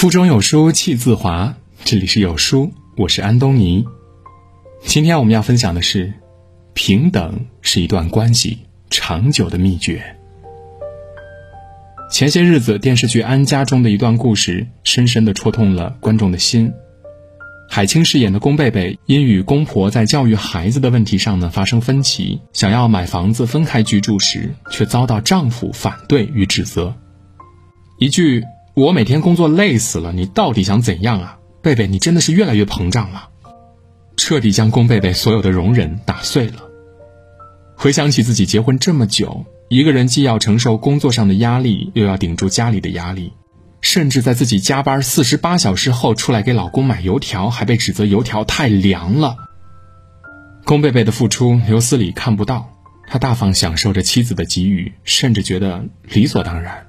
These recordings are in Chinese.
腹中有书气自华，这里是有书，我是安东尼。今天我们要分享的是，平等是一段关系长久的秘诀。前些日子电视剧《安家》中的一段故事，深深的戳痛了观众的心。海清饰演的龚贝贝，因与公婆在教育孩子的问题上呢发生分歧，想要买房子分开居住时，却遭到丈夫反对与指责。一句。我每天工作累死了，你到底想怎样啊，贝贝？你真的是越来越膨胀了，彻底将宫贝贝所有的容忍打碎了。回想起自己结婚这么久，一个人既要承受工作上的压力，又要顶住家里的压力，甚至在自己加班四十八小时后出来给老公买油条，还被指责油条太凉了。宫贝贝的付出，刘思礼看不到，他大方享受着妻子的给予，甚至觉得理所当然。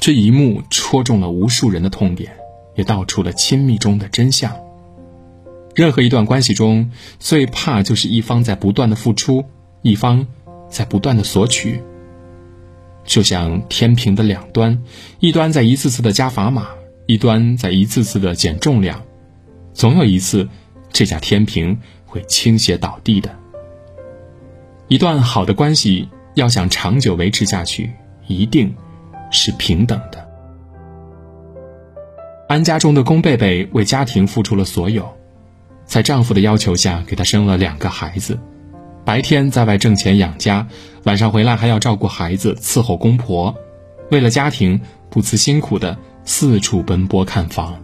这一幕戳中了无数人的痛点，也道出了亲密中的真相。任何一段关系中，最怕就是一方在不断的付出，一方在不断的索取。就像天平的两端，一端在一次次的加砝码，一端在一次次的减重量，总有一次，这架天平会倾斜倒地的。一段好的关系要想长久维持下去，一定。是平等的。安家中的宫贝贝为家庭付出了所有，在丈夫的要求下，给她生了两个孩子，白天在外挣钱养家，晚上回来还要照顾孩子、伺候公婆，为了家庭不辞辛苦的四处奔波看房。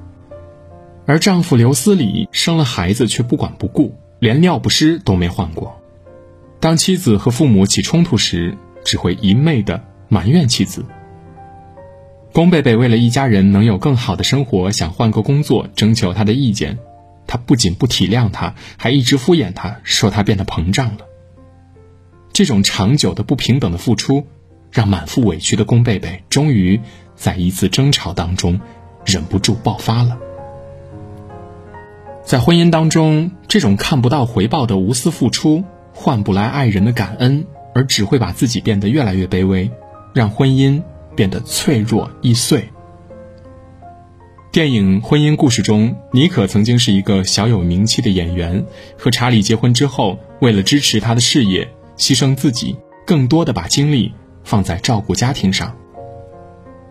而丈夫刘思礼生了孩子却不管不顾，连尿不湿都没换过。当妻子和父母起冲突时，只会一昧的埋怨妻子。宫贝贝为了一家人能有更好的生活，想换个工作，征求他的意见。他不仅不体谅他，还一直敷衍他，说他变得膨胀了。这种长久的不平等的付出，让满腹委屈的宫贝贝终于在一次争吵当中忍不住爆发了。在婚姻当中，这种看不到回报的无私付出，换不来爱人的感恩，而只会把自己变得越来越卑微，让婚姻。变得脆弱易碎。电影《婚姻故事》中，妮可曾经是一个小有名气的演员，和查理结婚之后，为了支持他的事业，牺牲自己，更多的把精力放在照顾家庭上。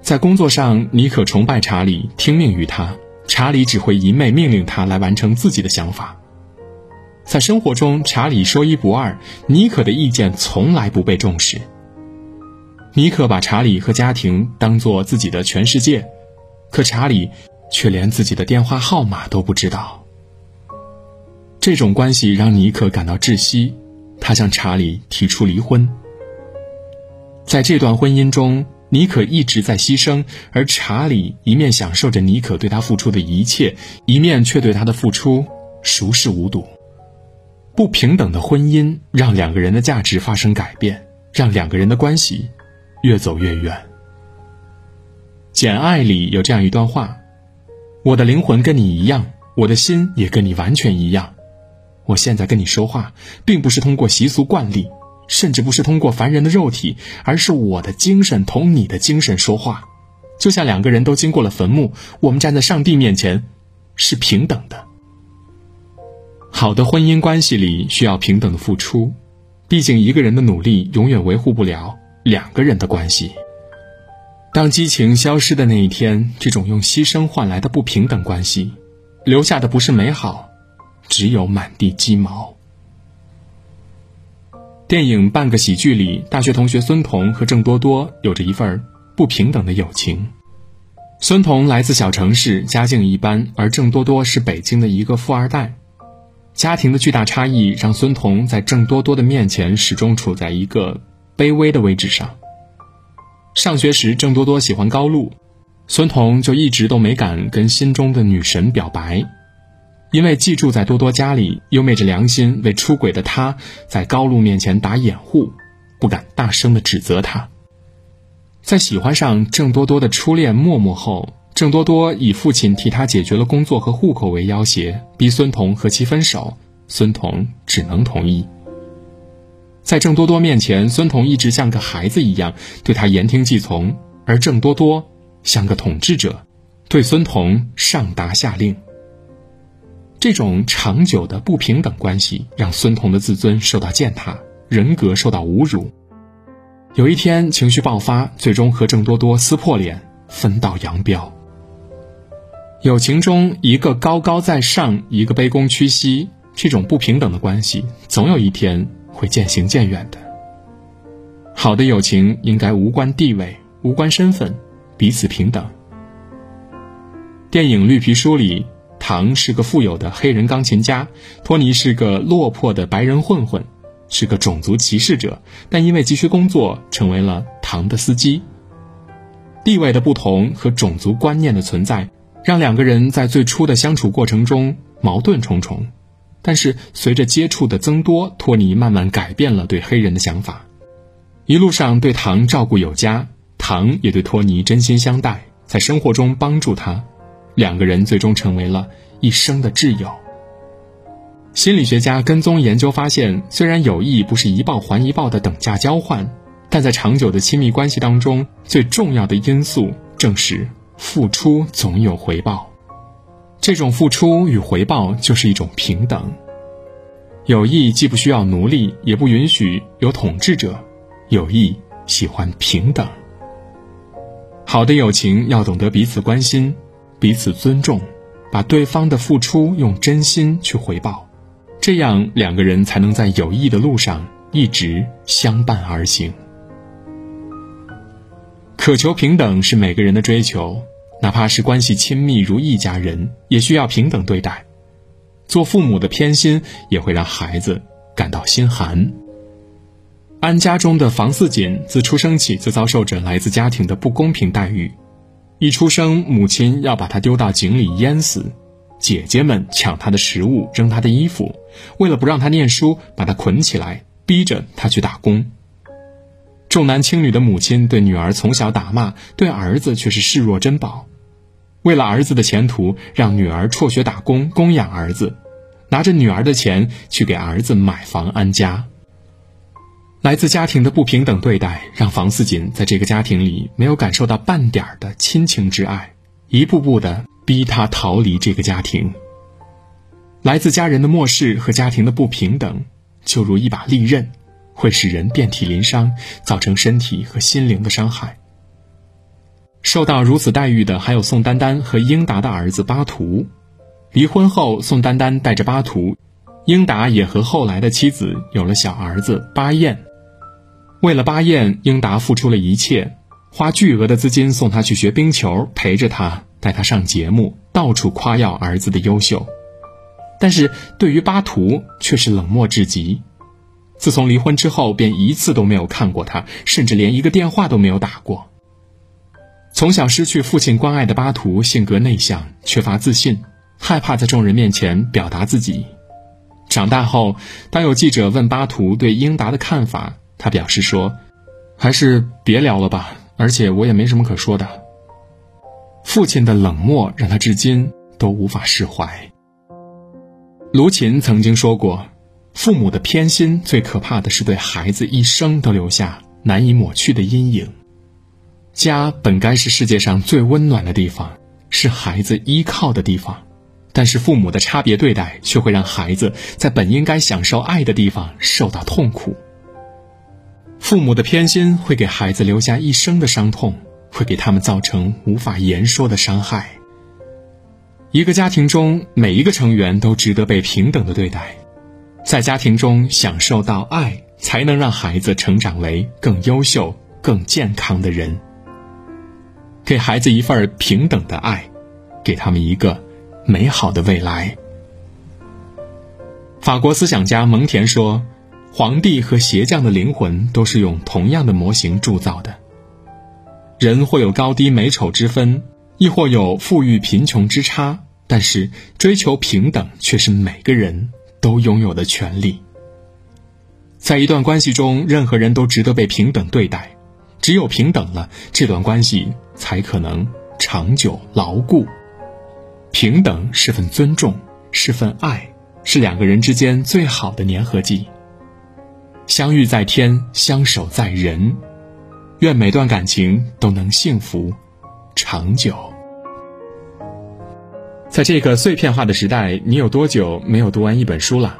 在工作上，妮可崇拜查理，听命于他；查理只会一昧命令他来完成自己的想法。在生活中，查理说一不二，妮可的意见从来不被重视。尼可把查理和家庭当做自己的全世界，可查理却连自己的电话号码都不知道。这种关系让尼可感到窒息，他向查理提出离婚。在这段婚姻中，尼可一直在牺牲，而查理一面享受着尼可对他付出的一切，一面却对他的付出熟视无睹。不平等的婚姻让两个人的价值发生改变，让两个人的关系。越走越远。《简爱》里有这样一段话：“我的灵魂跟你一样，我的心也跟你完全一样。我现在跟你说话，并不是通过习俗惯例，甚至不是通过凡人的肉体，而是我的精神同你的精神说话，就像两个人都经过了坟墓，我们站在上帝面前，是平等的。好的婚姻关系里需要平等的付出，毕竟一个人的努力永远维护不了。”两个人的关系，当激情消失的那一天，这种用牺牲换来的不平等关系，留下的不是美好，只有满地鸡毛。电影《半个喜剧》里，大学同学孙彤和郑多多有着一份不平等的友情。孙彤来自小城市，家境一般，而郑多多是北京的一个富二代。家庭的巨大差异让孙彤在郑多多的面前始终处在一个。卑微的位置上。上学时，郑多多喜欢高露，孙彤就一直都没敢跟心中的女神表白，因为寄住在多多家里，又昧着良心为出轨的他在高露面前打掩护，不敢大声的指责他。在喜欢上郑多多的初恋默默后，郑多多以父亲替他解决了工作和户口为要挟，逼孙彤和其分手，孙彤只能同意。在郑多多面前，孙彤一直像个孩子一样对他言听计从，而郑多多像个统治者，对孙彤上达下令。这种长久的不平等关系，让孙彤的自尊受到践踏，人格受到侮辱。有一天情绪爆发，最终和郑多多撕破脸，分道扬镳。友情中，一个高高在上，一个卑躬屈膝，这种不平等的关系，总有一天会渐行渐远的。好的友情应该无关地位，无关身份，彼此平等。电影《绿皮书》里，唐是个富有的黑人钢琴家，托尼是个落魄的白人混混，是个种族歧视者，但因为急需工作，成为了唐的司机。地位的不同和种族观念的存在。让两个人在最初的相处过程中矛盾重重，但是随着接触的增多，托尼慢慢改变了对黑人的想法。一路上对唐照顾有加，唐也对托尼真心相待，在生活中帮助他，两个人最终成为了一生的挚友。心理学家跟踪研究发现，虽然友谊不是一报还一报的等价交换，但在长久的亲密关系当中，最重要的因素正是。付出总有回报，这种付出与回报就是一种平等。友谊既不需要奴隶，也不允许有统治者。友谊喜欢平等。好的友情要懂得彼此关心，彼此尊重，把对方的付出用真心去回报，这样两个人才能在友谊的路上一直相伴而行。渴求平等是每个人的追求，哪怕是关系亲密如一家人，也需要平等对待。做父母的偏心也会让孩子感到心寒。安家中的房似锦自出生起就遭受着来自家庭的不公平待遇，一出生母亲要把他丢到井里淹死，姐姐们抢他的食物，扔他的衣服，为了不让他念书，把他捆起来，逼着他去打工。重男轻女的母亲对女儿从小打骂，对儿子却是视若珍宝。为了儿子的前途，让女儿辍学打工供养儿子，拿着女儿的钱去给儿子买房安家。来自家庭的不平等对待，让房似锦在这个家庭里没有感受到半点的亲情之爱，一步步的逼他逃离这个家庭。来自家人的漠视和家庭的不平等，就如一把利刃。会使人遍体鳞伤，造成身体和心灵的伤害。受到如此待遇的还有宋丹丹和英达的儿子巴图。离婚后，宋丹丹带着巴图，英达也和后来的妻子有了小儿子巴彦。为了巴彦，英达付出了一切，花巨额的资金送他去学冰球，陪着他，带他上节目，到处夸耀儿子的优秀。但是对于巴图，却是冷漠至极。自从离婚之后，便一次都没有看过他，甚至连一个电话都没有打过。从小失去父亲关爱的巴图，性格内向，缺乏自信，害怕在众人面前表达自己。长大后，当有记者问巴图对英达的看法，他表示说：“还是别聊了吧，而且我也没什么可说的。”父亲的冷漠让他至今都无法释怀。卢琴曾经说过。父母的偏心最可怕的是对孩子一生都留下难以抹去的阴影。家本该是世界上最温暖的地方，是孩子依靠的地方，但是父母的差别对待却会让孩子在本应该享受爱的地方受到痛苦。父母的偏心会给孩子留下一生的伤痛，会给他们造成无法言说的伤害。一个家庭中每一个成员都值得被平等的对待。在家庭中享受到爱，才能让孩子成长为更优秀、更健康的人。给孩子一份平等的爱，给他们一个美好的未来。法国思想家蒙田说：“皇帝和鞋匠的灵魂都是用同样的模型铸造的。人或有高低美丑之分，亦或有富裕贫穷之差，但是追求平等却是每个人。”都拥有的权利，在一段关系中，任何人都值得被平等对待。只有平等了，这段关系才可能长久牢固。平等是份尊重，是份爱，是两个人之间最好的粘合剂。相遇在天，相守在人。愿每段感情都能幸福长久。在这个碎片化的时代，你有多久没有读完一本书了？